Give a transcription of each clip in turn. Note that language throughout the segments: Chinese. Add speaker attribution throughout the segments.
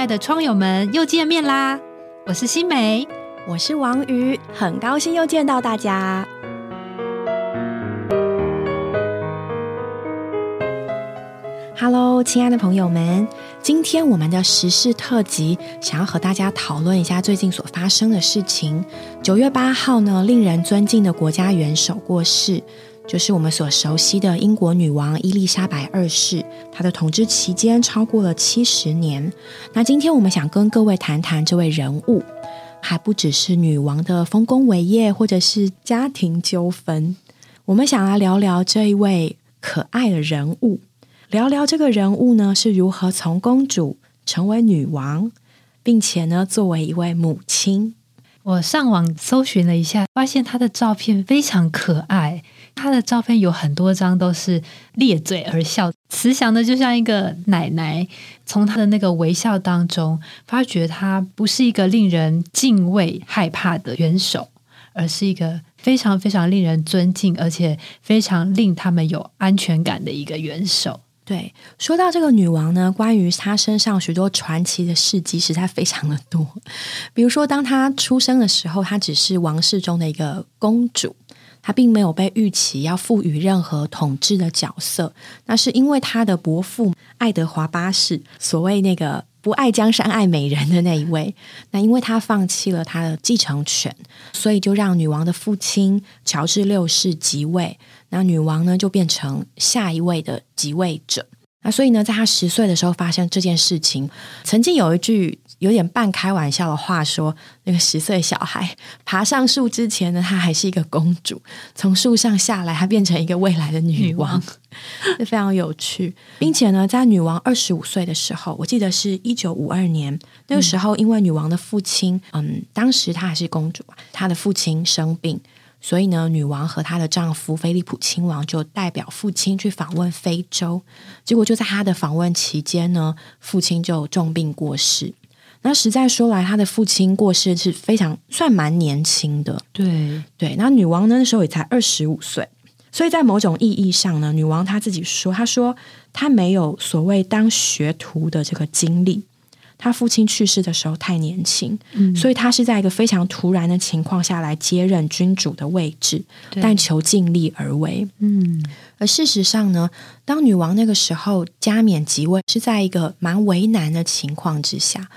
Speaker 1: 亲爱的窗友们，又见面啦！我是新梅，
Speaker 2: 我是王瑜，很高兴又见到大家。Hello，亲爱的朋友们，今天我们的时事特辑想要和大家讨论一下最近所发生的事情。九月八号呢，令人尊敬的国家元首过世。就是我们所熟悉的英国女王伊丽莎白二世，她的统治期间超过了七十年。那今天我们想跟各位谈谈这位人物，还不只是女王的丰功伟业，或者是家庭纠纷。我们想来聊聊这一位可爱的人物，聊聊这个人物呢是如何从公主成为女王，并且呢作为一位母亲。
Speaker 1: 我上网搜寻了一下，发现她的照片非常可爱。她的照片有很多张都是咧嘴而笑，慈祥的就像一个奶奶。从她的那个微笑当中，发觉她不是一个令人敬畏、害怕的元首，而是一个非常非常令人尊敬，而且非常令他们有安全感的一个元首。
Speaker 2: 对，说到这个女王呢，关于她身上许多传奇的事迹实在非常的多。比如说，当她出生的时候，她只是王室中的一个公主。他并没有被预期要赋予任何统治的角色，那是因为他的伯父爱德华八世，所谓那个不爱江山爱美人的那一位，那因为他放弃了他的继承权，所以就让女王的父亲乔治六世即位，那女王呢就变成下一位的即位者。那所以呢，在他十岁的时候发生这件事情。曾经有一句有点半开玩笑的话说：“那个十岁小孩爬上树之前呢，她还是一个公主；从树上下来，她变成一个未来的女王。”这非常有趣。并且呢，在女王二十五岁的时候，我记得是一九五二年，那个时候因为女王的父亲，嗯，当时她还是公主，她的父亲生病。所以呢，女王和她的丈夫菲利普亲王就代表父亲去访问非洲。结果就在他的访问期间呢，父亲就重病过世。那实在说来，他的父亲过世是非常算蛮年轻的。
Speaker 1: 对
Speaker 2: 对，那女王那时候也才二十五岁。所以在某种意义上呢，女王她自己说，她说她没有所谓当学徒的这个经历。他父亲去世的时候太年轻，所以他是在一个非常突然的情况下来接任君主的位置，但求尽力而为。嗯，而事实上呢，当女王那个时候加冕即位，是在一个蛮为难的情况之下。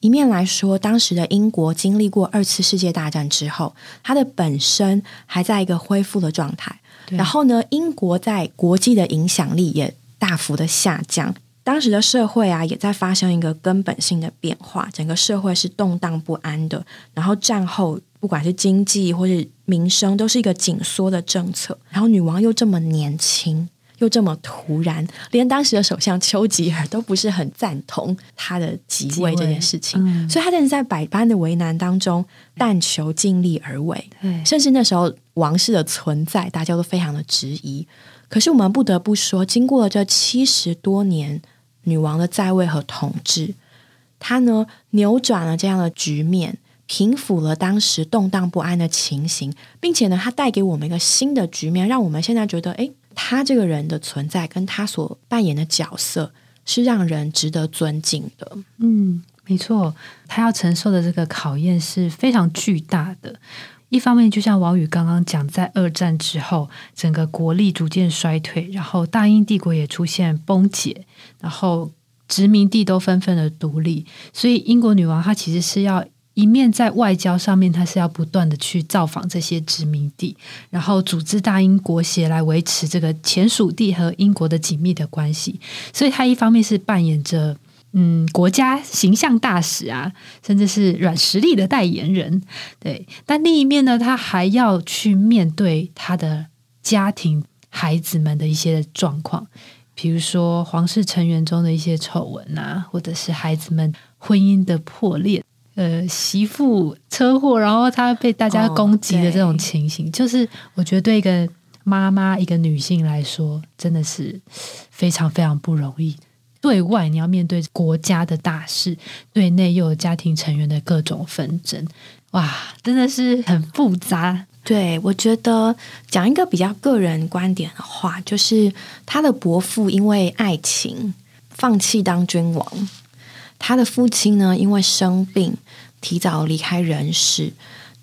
Speaker 2: 一面来说，当时的英国经历过二次世界大战之后，它的本身还在一个恢复的状态，然后呢，英国在国际的影响力也大幅的下降。当时的社会啊，也在发生一个根本性的变化，整个社会是动荡不安的。然后战后，不管是经济或是民生，都是一个紧缩的政策。然后女王又这么年轻，又这么突然，连当时的首相丘吉尔都不是很赞同她的即位这件事情。所以，她真的在百般的为难当中，但求尽力而为。甚至那时候王室的存在，大家都非常的质疑。可是，我们不得不说，经过了这七十多年。女王的在位和统治，她呢扭转了这样的局面，平抚了当时动荡不安的情形，并且呢，她带给我们一个新的局面，让我们现在觉得，哎，她这个人的存在跟她所扮演的角色是让人值得尊敬的。
Speaker 1: 嗯，没错，她要承受的这个考验是非常巨大的。一方面，就像王宇刚刚讲，在二战之后，整个国力逐渐衰退，然后大英帝国也出现崩解，然后殖民地都纷纷的独立，所以英国女王她其实是要一面在外交上面，她是要不断的去造访这些殖民地，然后组织大英国协来维持这个前属地和英国的紧密的关系，所以她一方面是扮演着。嗯，国家形象大使啊，甚至是软实力的代言人，对。但另一面呢，他还要去面对他的家庭、孩子们的一些状况，比如说皇室成员中的一些丑闻啊，或者是孩子们婚姻的破裂，呃，媳妇车祸，然后他被大家攻击的这种情形，就是我觉得对一个妈妈、一个女性来说，真的是非常非常不容易。对外你要面对国家的大事，对内又有家庭成员的各种纷争，哇，真的是很复杂。
Speaker 2: 对我觉得讲一个比较个人观点的话，就是他的伯父因为爱情放弃当君王，他的父亲呢，因为生病提早离开人世。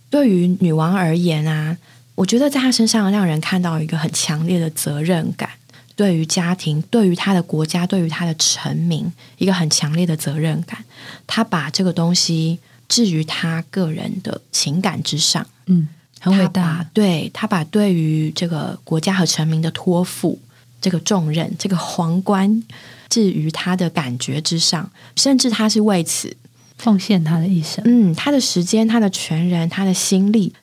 Speaker 2: 对于女王而言啊，我觉得在她身上让人看到一个很强烈的责任感，对于家庭、对于他的国家、对于他的臣民，一个很强烈的责任感。他把这个东西置于他个人的情感之上，
Speaker 1: 嗯，很伟大。
Speaker 2: 对他把对于这个国家和臣民的托付这个重任、这个皇冠置于他的感觉之上，甚至他是为此。
Speaker 1: 奉献他的一生，
Speaker 2: 嗯，他的时间，他的全人，他的心力，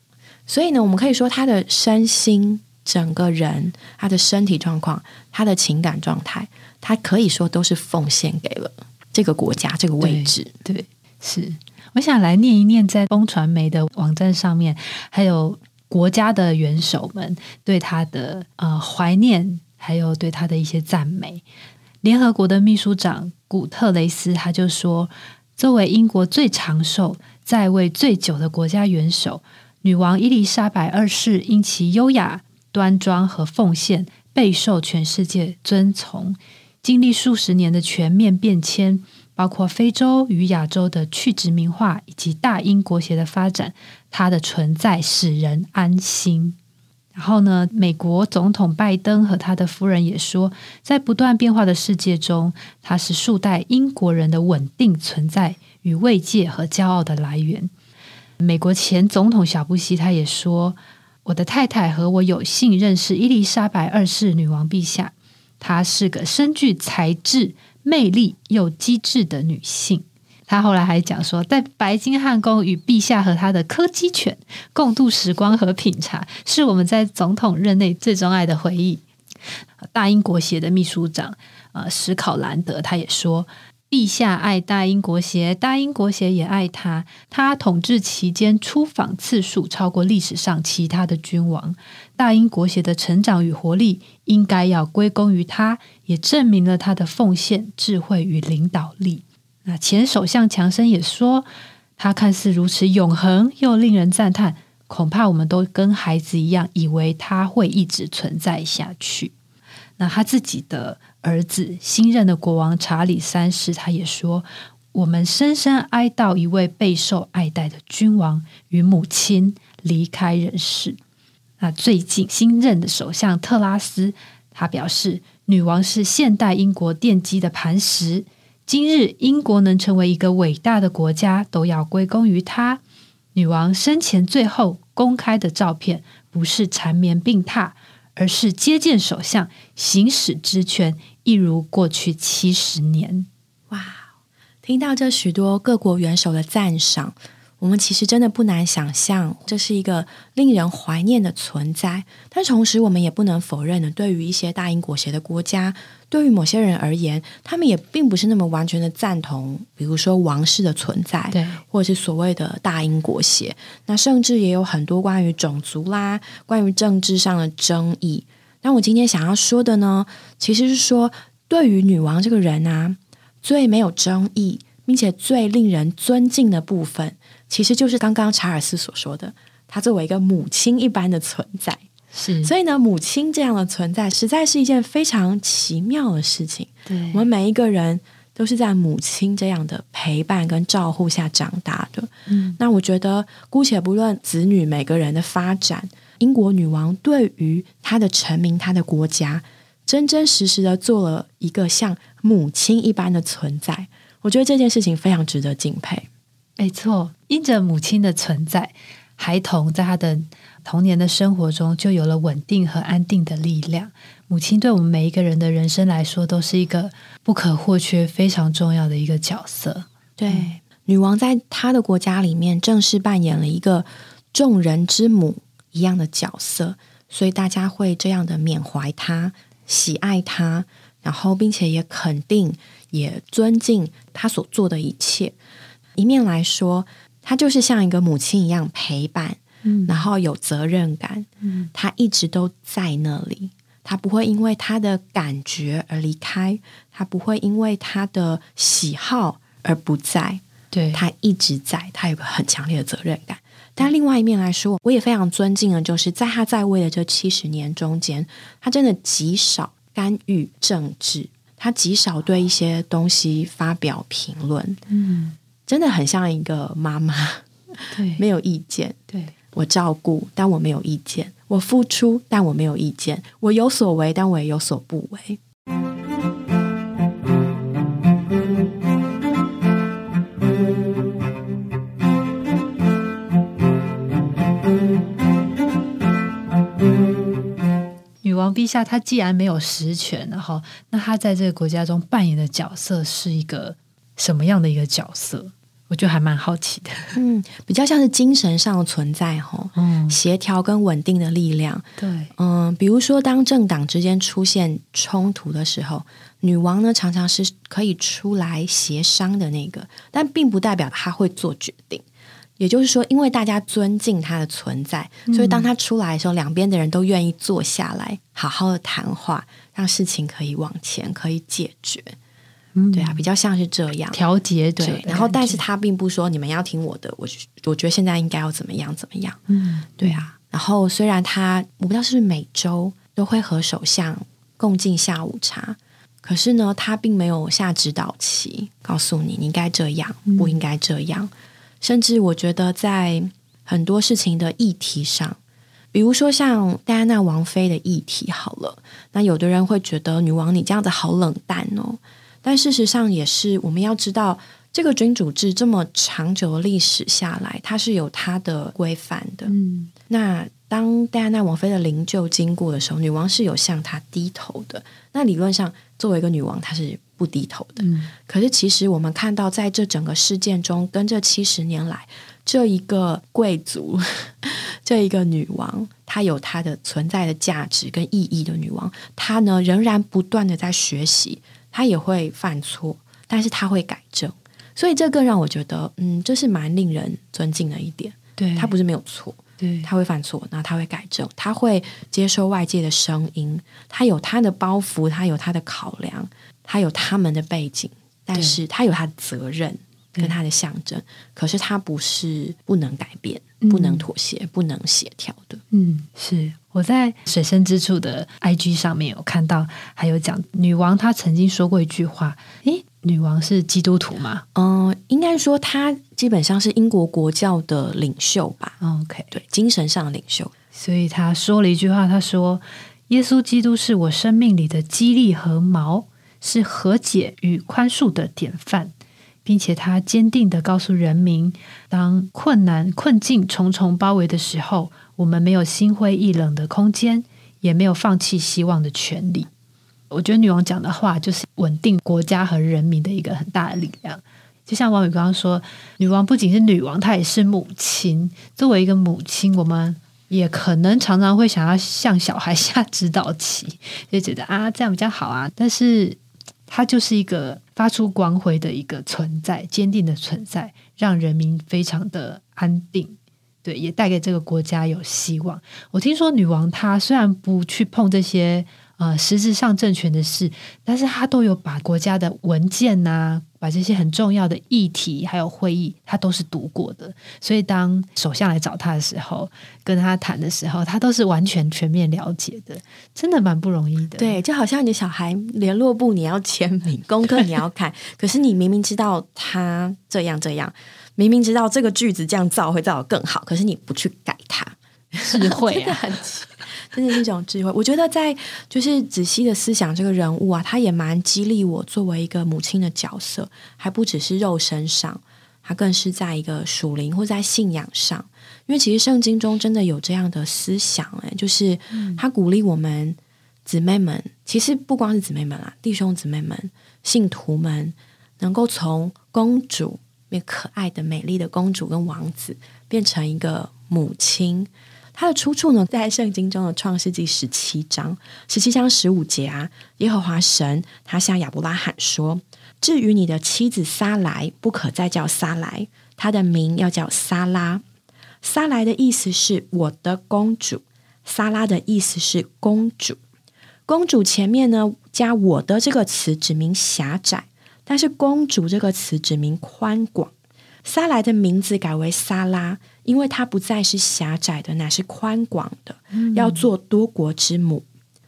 Speaker 2: 所以呢，我们可以说他的身心，整个人，他的身体状况，他的情感状态，他可以说都是奉献给了这个国家这个位置。
Speaker 1: 对，是。我想来念一念，在风传媒的网站上面，还有国家的元首们对他的呃怀念，还有对他的一些赞美。联合国的秘书长古特雷斯他就说。作为英国最长寿、在位最久的国家元首，女王伊丽莎白二世因其优雅、端庄和奉献，备受全世界尊崇。经历数十年的全面变迁，包括非洲与亚洲的去殖民化以及大英国协的发展，它的存在使人安心。然后呢，美国总统拜登和他的夫人也说，在不断变化的世界中，他是数代英国人的稳定存在与慰藉和骄傲的来源。美国前总统小布希他也说，我的太太和我有幸认识伊丽莎白二世女王陛下，她是个深具才智、魅力又机智的女性。她后来还讲说，在白金汉宫与陛下和他的柯基犬共度时光和品茶，是我们在总统任内最钟爱的回忆。大英国协的秘书长呃史考兰德他也说，陛下爱大英国协，大英国协也爱他。他统治期间出访次数超过历史上其他的君王。大英国协的成长与活力应该要归功于他，也证明了他的奉献、智慧与领导力。那前首相强生也说，他看似如此永恒又令人赞叹，恐怕我们都跟孩子一样，以为他会一直存在下去。那他自己的儿子新任的国王查理三世，他也说，我们深深哀悼一位备受爱戴的君王与母亲离开人世。那最近新任的首相特拉斯，他表示，女王是现代英国奠基的磐石。今日英国能成为一个伟大的国家，都要归功于她。女王生前最后公开的照片，不是缠绵病榻，而是接见首相，行使职权，一如过去七十年。
Speaker 2: 哇！听到这许多各国元首的赞赏。我们其实真的不难想象，这是一个令人怀念的存在。但同时，我们也不能否认的，对于一些大英国协的国家，对于某些人而言，他们也并不是那么完全的赞同，比如说王室的存在，
Speaker 1: 对，
Speaker 2: 或者是所谓的大英国协。那甚至也有很多关于种族啦、关于政治上的争议。那我今天想要说的呢，其实是说，对于女王这个人啊，最没有争议，并且最令人尊敬的部分。其实就是刚刚查尔斯所说的，他作为一个母亲一般的存在，
Speaker 1: 是。
Speaker 2: 所以呢，母亲这样的存在，实在是一件非常奇妙的事情。
Speaker 1: 对，
Speaker 2: 我们每一个人都是在母亲这样的陪伴跟照护下长大的。
Speaker 1: 嗯，
Speaker 2: 那我觉得，姑且不论子女每个人的发展，英国女王对于她的臣民、她的国家，真真实实的做了一个像母亲一般的存在。我觉得这件事情非常值得敬佩。
Speaker 1: 没错，因着母亲的存在，孩童在他的童年的生活中就有了稳定和安定的力量。母亲对我们每一个人的人生来说，都是一个不可或缺、非常重要的一个角色。
Speaker 2: 对，女王在她的国家里面，正式扮演了一个众人之母一样的角色，所以大家会这样的缅怀她、喜爱她，然后并且也肯定、也尊敬她所做的一切。一面来说，他就是像一个母亲一样陪伴，
Speaker 1: 嗯，
Speaker 2: 然后有责任感，
Speaker 1: 嗯，
Speaker 2: 她一直都在那里，他不会因为他的感觉而离开，他不会因为他的喜好而不在，
Speaker 1: 对，
Speaker 2: 他一直在，他有个很强烈的责任感。但另外一面来说，我也非常尊敬的，就是在他在位的这七十年中间，他真的极少干预政治。他极少对一些东西发表评论，
Speaker 1: 嗯，
Speaker 2: 真的很像一个妈妈，
Speaker 1: 对，
Speaker 2: 没有意见。
Speaker 1: 对，
Speaker 2: 我照顾，但我没有意见；我付出，但我没有意见；我有所为，但我也有所不为。
Speaker 1: 女王陛下，她既然没有实权，然后那她在这个国家中扮演的角色是一个什么样的一个角色？我觉得还蛮好奇的。
Speaker 2: 嗯，比较像是精神上的存在，吼，
Speaker 1: 嗯，
Speaker 2: 协调跟稳定的力量。
Speaker 1: 对，
Speaker 2: 嗯，比如说当政党之间出现冲突的时候，女王呢常常是可以出来协商的那个，但并不代表她会做决定。也就是说，因为大家尊敬她的存在，所以当她出来的时候，两边的人都愿意坐下来好好的谈话，让事情可以往前，可以解决。
Speaker 1: 嗯
Speaker 2: 对啊，比较像是这样。
Speaker 1: 调节
Speaker 2: 对然后但是他并不说你们要听我的，我我觉得现在应该要怎么样怎么样。
Speaker 1: 嗯，
Speaker 2: 对啊，然后虽然他我不知道是不是每周都会和首相共进下午茶，可是呢，他并没有下指导棋，告诉你你应该这样，不应该这样。甚至我觉得在很多事情的议题上，比如说像戴安娜王妃的议题，好了，那有的人会觉得女王你这样子好冷淡哦，但事实上也是我们要知道。这个君主制这么长久的历史下来，它是有它的规范的。
Speaker 1: 嗯，
Speaker 2: 那当戴安娜王妃的灵柩经过的时候，女王是有向她低头的。那理论上，作为一个女王，她是不低头的。
Speaker 1: 嗯
Speaker 2: 可是其实我们看到，在这整个事件中，跟这七十年来，这一个贵族，这一个女王，她有她的存在的价值跟意义的女王，她呢仍然不断的在学习，她也会犯错，但是他会改正。所以这更让我觉得，嗯，这是蛮令人尊敬的一点。
Speaker 1: 对，
Speaker 2: 他不是没有错，
Speaker 1: 对，
Speaker 2: 他会犯错，然后他会改正，他会接受外界的声音，他有他的包袱，他有他的考量，他有他们的背景，但是他有他的责任跟他的象征。可是他不是不能改变、不能妥协、不能协调的。
Speaker 1: 嗯，是我在水深之处的 IG 上面有看到，还有讲女王她曾经说过一句话，诶，女王是基督徒吗
Speaker 2: 嗯、应该说她基本上是英国国教的领袖吧
Speaker 1: ？？OK，
Speaker 2: 对，精神上的领袖。
Speaker 1: 所以她说了一句话，她说：“耶稣基督是我生命里的激励和锚，是和解与宽恕的典范，并且她坚定的告诉人民，当困难困境重重包围的时候，我们没有心灰意冷的空间，也没有放弃希望的权利。”我觉得女王讲的话就是稳定国家和人民的一个很大的力量。就像王宇刚刚说，女王不仅是女王，她也是母亲。作为一个母亲，我们也可能常常会想要向小孩下指导棋，就觉得啊这样比较好啊。但是她就是一个发出光辉的一个存在，坚定的存在，让人民非常的安定。对，也带给这个国家有希望。我听说女王她虽然不去碰这些呃实质上政权的事，但是她都有把国家的文件呐、把这些很重要的议题还有会议，她都是读过的。所以当首相来找她的时候，跟她谈的时候，她都是完全全面了解的，真的蛮不容易的。
Speaker 2: 对，就好像你的小孩联络簿你要签名，功课你要看，可是你明明知道他这样这样，明明知道这个句子这样造会造得更好，可是你不去改它，
Speaker 1: 智慧
Speaker 2: 真的
Speaker 1: 啊，
Speaker 2: 真的是一种智慧。我觉得在就是仔细的思想这个人物啊，他也蛮激励我作为一个母亲的角色，还不只是肉身上，他更是在一个属灵或在信仰上。因为其实圣经中真的有这样的思想、哎，就是他鼓励我们姊妹们，其实不光是姊妹们啦，弟兄姊妹们、信徒们，能够从公主，那可爱的、美丽的公主跟王子，变成一个母亲。它的出处呢，在圣经中的创世纪十七章，十七章十五节啊，耶和华神他向亚伯拉罕说：“至于你的妻子撒来，不可再叫撒来，她的名要叫撒拉。撒来的意思是我的公主，撒拉的意思是公主。公主前面呢加我的这个词，指明狭窄，但是公主这个词指明宽广。撒来的名字改为撒拉，因为她不再是狭窄的，乃是宽广的，要做多国之母。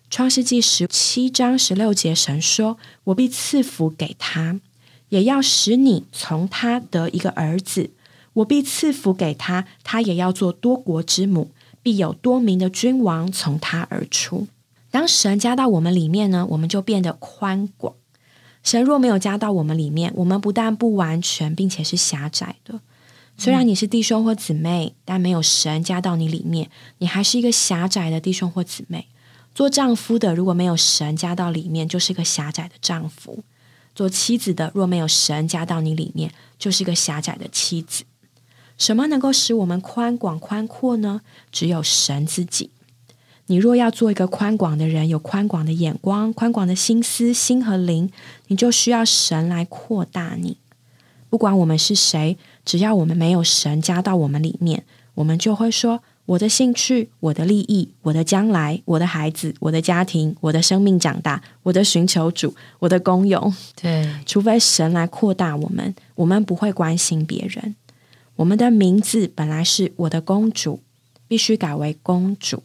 Speaker 2: 创世纪十七章十六节，神说：“我必赐福给他，也要使你从他得一个儿子。我必赐福给他，他也要做多国之母，必有多名的君王从他而出。”当神加到我们里面呢，我们就变得宽广。神若没有加到我们里面，我们不但不完全，并且是狭窄的。虽然你是弟兄或姊妹，但没有神加到你里面，你还是一个狭窄的弟兄或姊妹。做丈夫的如果没有神加到里面，就是一个狭窄的丈夫；做妻子的若没有神加到你里面，就是一个狭窄的妻子。什么能够使我们宽广宽阔呢？只有神自己。你若要做一个宽广的人，有宽广的眼光、宽广的心思、心和灵，你就需要神来扩大你。不管我们是谁，只要我们没有神加到我们里面，我们就会说：我的兴趣、我的利益、我的将来、我的孩子、我的家庭、我的生命长大、我的寻求主、我的功用。
Speaker 1: 对，
Speaker 2: 除非神来扩大我们，我们不会关心别人。我们的名字本来是我的公主，必须改为公主。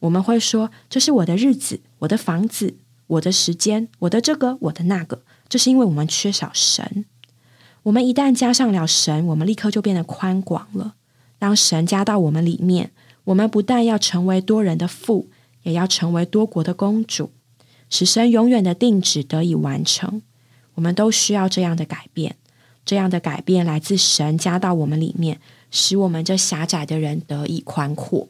Speaker 2: 我们会说：“这是我的日子，我的房子，我的时间，我的这个，我的那个。”这是因为我们缺少神。我们一旦加上了神，我们立刻就变得宽广了。当神加到我们里面，我们不但要成为多人的父，也要成为多国的公主，使神永远的定旨得以完成。我们都需要这样的改变。这样的改变来自神加到我们里面，使我们这狭窄的人得以宽阔。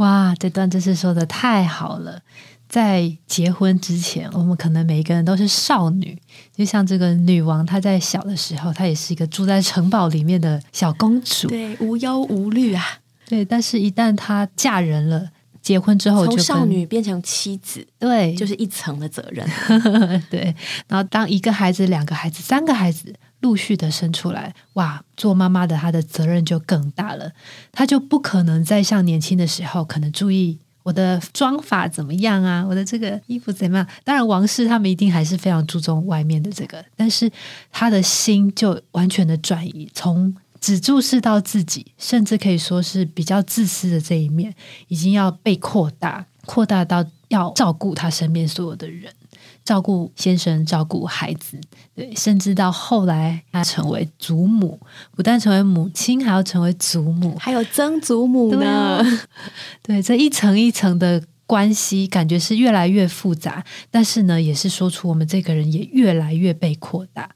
Speaker 1: 哇，这段真是说的太好了！在结婚之前，我们可能每一个人都是少女，就像这个女王，她在小的时候，她也是一个住在城堡里面的小公主，
Speaker 2: 对，无忧无虑啊。
Speaker 1: 对，但是，一旦她嫁人了，结婚之后，
Speaker 2: 从少女变成妻子，
Speaker 1: 对，
Speaker 2: 就是一层的责任。
Speaker 1: 对，然后当一个孩子、两个孩子、三个孩子。陆续的生出来，哇！做妈妈的她的责任就更大了，她就不可能再像年轻的时候，可能注意我的妆法怎么样啊，我的这个衣服怎么样。当然，王室他们一定还是非常注重外面的这个，但是他的心就完全的转移，从只注视到自己，甚至可以说是比较自私的这一面，已经要被扩大，扩大到要照顾他身边所有的人。照顾先生，照顾孩子，对，甚至到后来，他成为祖母，不但成为母亲，还要成为祖母，
Speaker 2: 还有曾祖母呢。
Speaker 1: 对，这一层一层的关系，感觉是越来越复杂，但是呢，也是说出我们这个人也越来越被扩大。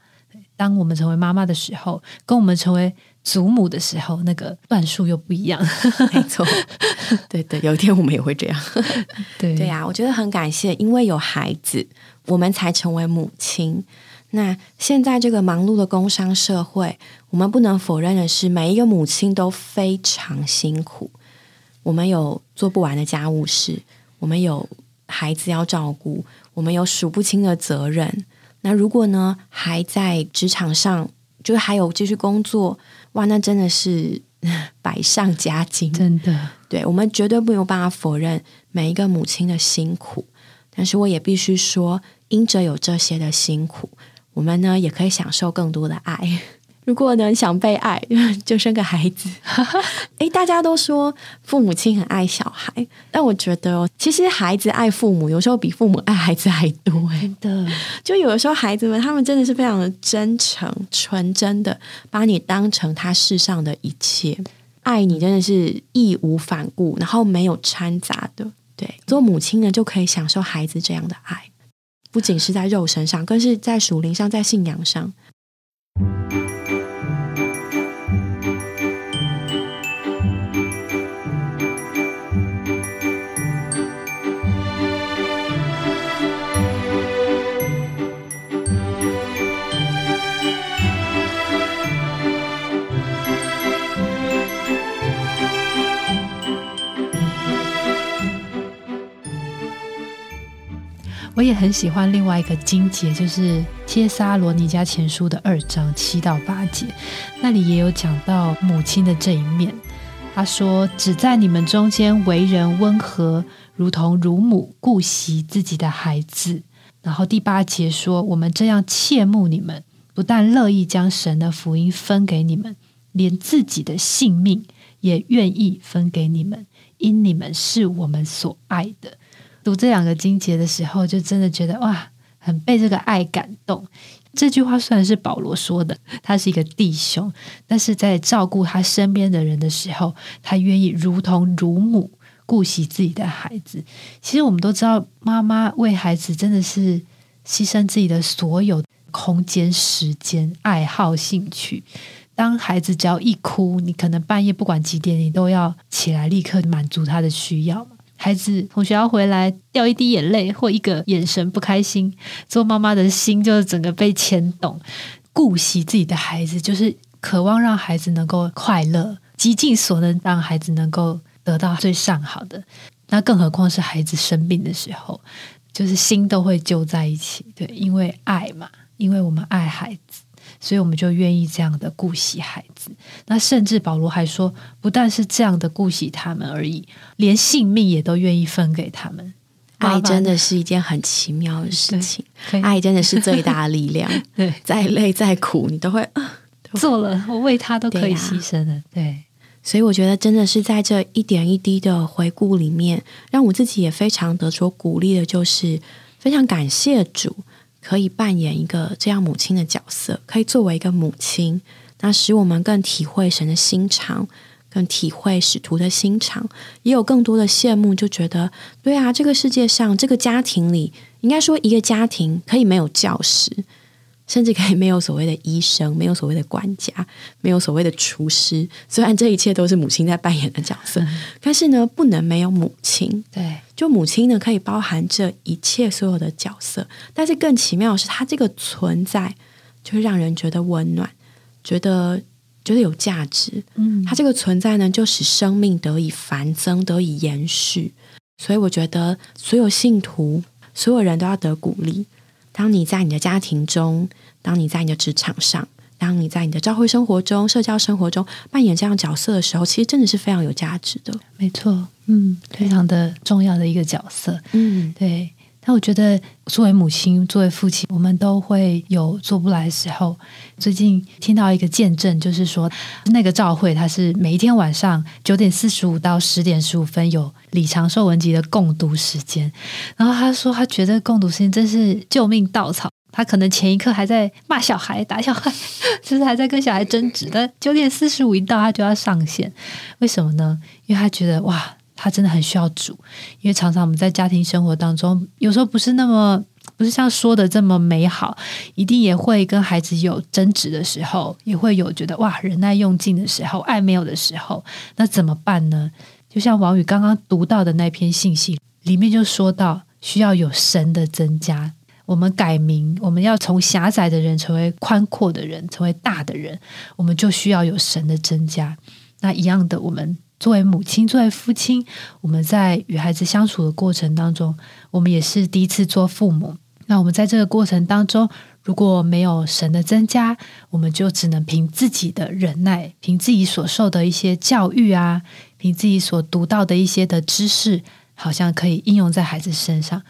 Speaker 1: 当我们成为妈妈的时候，跟我们成为。祖母的时候，那个段数又不一样。
Speaker 2: 没错，对对，有一天我们也会这样。
Speaker 1: 对
Speaker 2: 对呀，我觉得很感谢，因为有孩子，我们才成为母亲。那现在这个忙碌的工商社会，我们不能否认的是，每一个母亲都非常辛苦。我们有做不完的家务事，我们有孩子要照顾，我们有数不清的责任。那如果呢，还在职场上，就还有继续工作。哇，那真的是 百上加斤，
Speaker 1: 真的。
Speaker 2: 对我们绝对没有办法否认每一个母亲的辛苦，但是我也必须说，因着有这些的辛苦，我们呢也可以享受更多的爱。如果呢想被爱，就生个孩子。哎，大家都说父母亲很爱小孩，但我觉得其实孩子爱父母，有时候比父母爱孩子还多。
Speaker 1: 真的，
Speaker 2: 就有的时候孩子们他们真的是非常的真诚、纯真的，把你当成他世上的一切，爱你真的是义无反顾，然后没有掺杂的。对，做母亲呢就可以享受孩子这样的爱，不仅是在肉身上，更是在属灵上，在信仰上。
Speaker 1: 也很喜欢另外一个经节，就是《帖撒罗尼迦前书》的二章七到八节，那里也有讲到母亲的这一面。他说：“只在你们中间为人温和，如同乳母顾惜自己的孩子。”然后第八节说：“我们这样切慕你们，不但乐意将神的福音分给你们，连自己的性命也愿意分给你们，因你们是我们所爱的。”读这两个经节的时候，就真的觉得哇，很被这个爱感动。这句话虽然是保罗说的，他是一个弟兄，但是在照顾他身边的人的时候，他愿意如同乳母顾惜自己的孩子。其实我们都知道，妈妈为孩子真的是牺牲自己的所有空间、时间、爱好、兴趣。当孩子只要一哭，你可能半夜不管几点，你都要起来立刻满足他的需要。孩子从学校回来掉一滴眼泪或一个眼神不开心，做妈妈的心就整个被牵动，顾惜自己的孩子，就是渴望让孩子能够快乐，极尽所能让孩子能够得到最上好的。那更何况是孩子生病的时候，就是心都会揪在一起。对，因为爱嘛，因为我们爱孩子。所以我们就愿意这样的顾惜孩子，那甚至保罗还说，不但是这样的顾惜他们而已，连性命也都愿意分给他们。
Speaker 2: 爱真的是一件很奇妙的事情，爱真的是最大的力量。
Speaker 1: 对，
Speaker 2: 再累再苦，你都会
Speaker 1: 做了，我为他都可以牺牲的。对，
Speaker 2: 所以我觉得真的是在这一点一滴的回顾里面，让我自己也非常得着鼓励的，就是非常感谢主。可以扮演一个这样母亲的角色，可以作为一个母亲，那使我们更体会神的心肠，更体会使徒的心肠，也有更多的羡慕，就觉得对啊，这个世界上这个家庭里，应该说一个家庭可以没有教师。甚至可以没有所谓的医生，没有所谓的管家，没有所谓的厨师。虽然这一切都是母亲在扮演的角色，但是呢，不能没有母亲。
Speaker 1: 对，
Speaker 2: 就母亲呢，可以包含这一切所有的角色。但是更奇妙的是，她这个存在，就会让人觉得温暖，觉得觉得有价值。嗯，她这个存在呢，就使生命得以繁增，得以延续。所以，我觉得所有信徒，所有人都要得鼓励。当你在你的家庭中，当你在你的职场上，当你在你的教会生活中、社交生活中扮演这样角色的时候，其实真的是非常有价值的。
Speaker 1: 没错，嗯，非常的重要的一个角色。嗯，对。那我觉得，作为母亲，作为父亲，我们都会有做不来的时候。最近听到一个见证，就是说，那个教会他是每一天晚上九点四十五到十点十五分有李长寿文集的共读时间。然后他说，他觉得共读时间真是救命稻草。他可能前一刻还在骂小孩、打小孩，就是还在跟小孩争执，但九点四十五一到，他就要上线。为什么呢？因为他觉得哇。他真的很需要主，因为常常我们在家庭生活当中，有时候不是那么不是像说的这么美好，一定也会跟孩子有争执的时候，也会有觉得哇忍耐用尽的时候，爱没有的时候，那怎么办呢？就像王宇刚刚读到的那篇信息里面就说到，需要有神的增加，我们改名，我们要从狭窄的人成为宽阔的人，成为大的人，我们就需要有神的增加。那一样的，我们。作为母亲，作为父亲，我们在与孩子相处的过程当中，我们也是第一次做父母。那我们在这个过程当中，如果没有神的增加，我们就只能凭自己的忍耐，凭自己所受的一些教育啊，凭自己所读到的一些的知识，好像可以应用在孩子身上。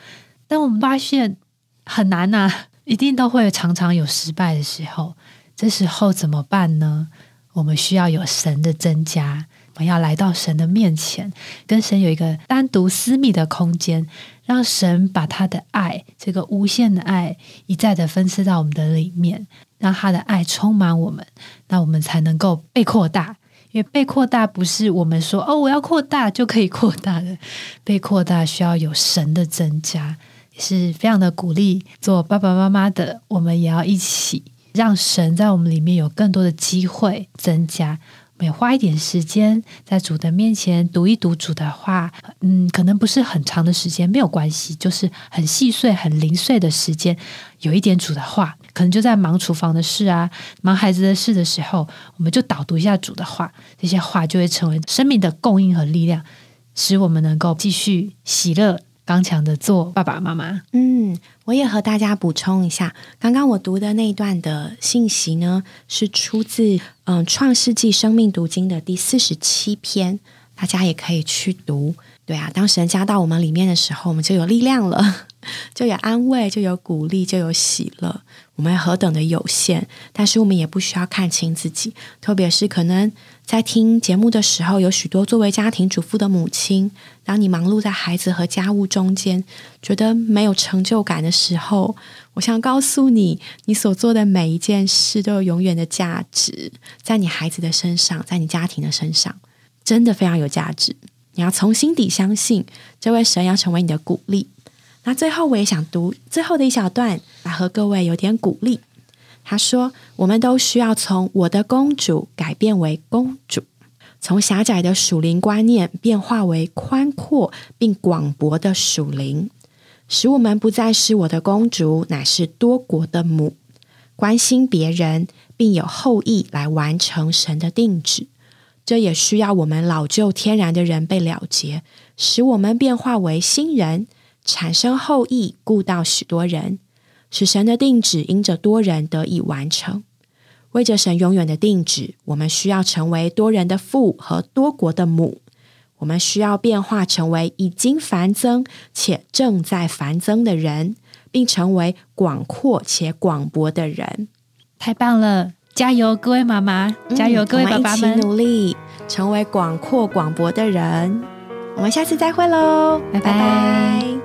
Speaker 1: 但我们发现很难呐，一定都会常常有失败的时候。这时候怎么办呢？我们需要有神的增加。我们要来到神的面前，跟神有一个单独私密的空间，让神把他的爱，这个无限的爱，一再的分赐到我们的里面，让他的爱充满我们，那我们才能够被扩大。因为被扩大不是我们说哦，我要扩大就可以扩大的，被扩大需要有神的增加，是非常的鼓励做爸爸妈妈的，我们也要一起让神在我们里面有更多的机会增加。每花一点时间在主的面前读一读主的话，嗯，可能不是很长的时间，没有关系，就是很细碎、很零碎的时间，有一点主的话，可能就在忙厨房的事啊、忙孩子的事的时候，我们就导读一下主的话，这些话就会成为生命的供应和力量，使我们能够继续喜乐。刚强的做爸爸妈妈。
Speaker 2: 嗯，我也和大家补充一下，刚刚我读的那一段的信息呢，是出自嗯《创世纪生命读经》的第四十七篇，大家也可以去读。对啊，当神加到我们里面的时候，我们就有力量了。就有安慰，就有鼓励，就有喜乐。我们何等的有限，但是我们也不需要看清自己。特别是可能在听节目的时候，有许多作为家庭主妇的母亲，当你忙碌在孩子和家务中间，觉得没有成就感的时候，我想告诉你，你所做的每一件事都有永远的价值，在你孩子的身上，在你家庭的身上，真的非常有价值。你要从心底相信，这位神要成为你的鼓励。那最后，我也想读最后的一小段，来和各位有点鼓励。他说：“我们都需要从我的公主改变为公主，从狭窄的属灵观念变化为宽阔并广博的属灵，使我们不再是我的公主，乃是多国的母，关心别人，并有后裔来完成神的定旨。这也需要我们老旧天然的人被了结，使我们变化为新人。”产生后裔，顾到许多人，使神的定旨因着多人得以完成。为着神永远的定旨，我们需要成为多人的父和多国的母。我们需要变化成为已经繁增且正在繁增的人，并成为广阔且广博的人。
Speaker 1: 太棒了！加油，各位妈妈！加油，各位爸爸们！
Speaker 2: 努力成为广阔广博的人。我们下次再会喽！
Speaker 1: 拜拜。我